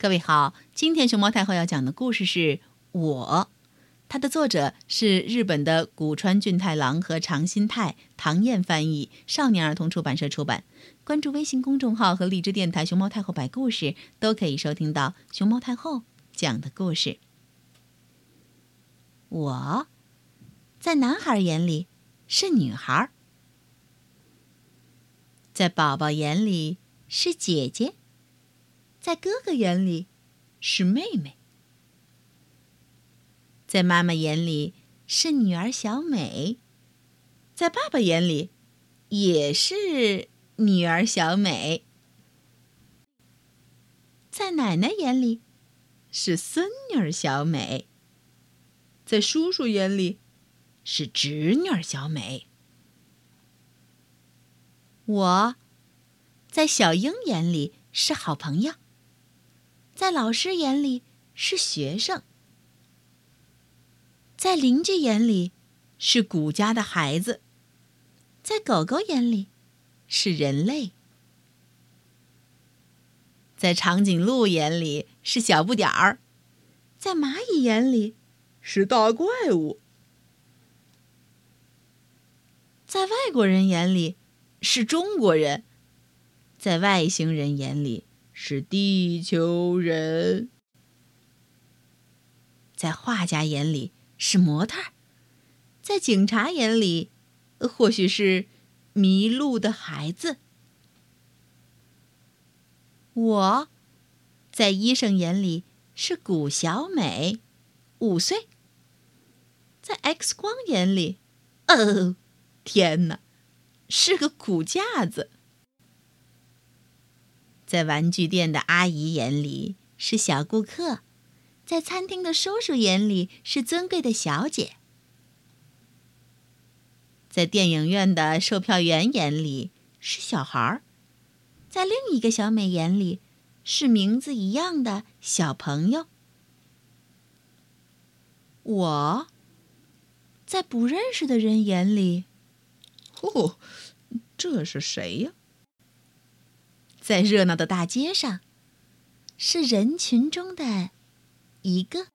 各位好，今天熊猫太后要讲的故事是《我》，它的作者是日本的古川俊太郎和长新太，唐燕翻译，少年儿童出版社出版。关注微信公众号和荔枝电台“熊猫太后摆故事”，都可以收听到熊猫太后讲的故事。我，在男孩眼里是女孩，在宝宝眼里是姐姐。在哥哥眼里，是妹妹；在妈妈眼里是女儿小美；在爸爸眼里，也是女儿小美；在奶奶眼里，是孙女儿小美；在叔叔眼里，是侄女儿小美。我，在小英眼里是好朋友。在老师眼里是学生，在邻居眼里是谷家的孩子，在狗狗眼里是人类，在长颈鹿眼里是小不点儿，在蚂蚁眼里是大怪物，在外国人眼里是中国人，在外星人眼里。是地球人，在画家眼里是模特，在警察眼里，或许是迷路的孩子。我，在医生眼里是谷小美，五岁。在 X 光眼里，哦，天哪，是个骨架子。在玩具店的阿姨眼里是小顾客，在餐厅的叔叔眼里是尊贵的小姐，在电影院的售票员眼里是小孩儿，在另一个小美眼里是名字一样的小朋友。我，在不认识的人眼里，哦，这是谁呀？在热闹的大街上，是人群中的一个。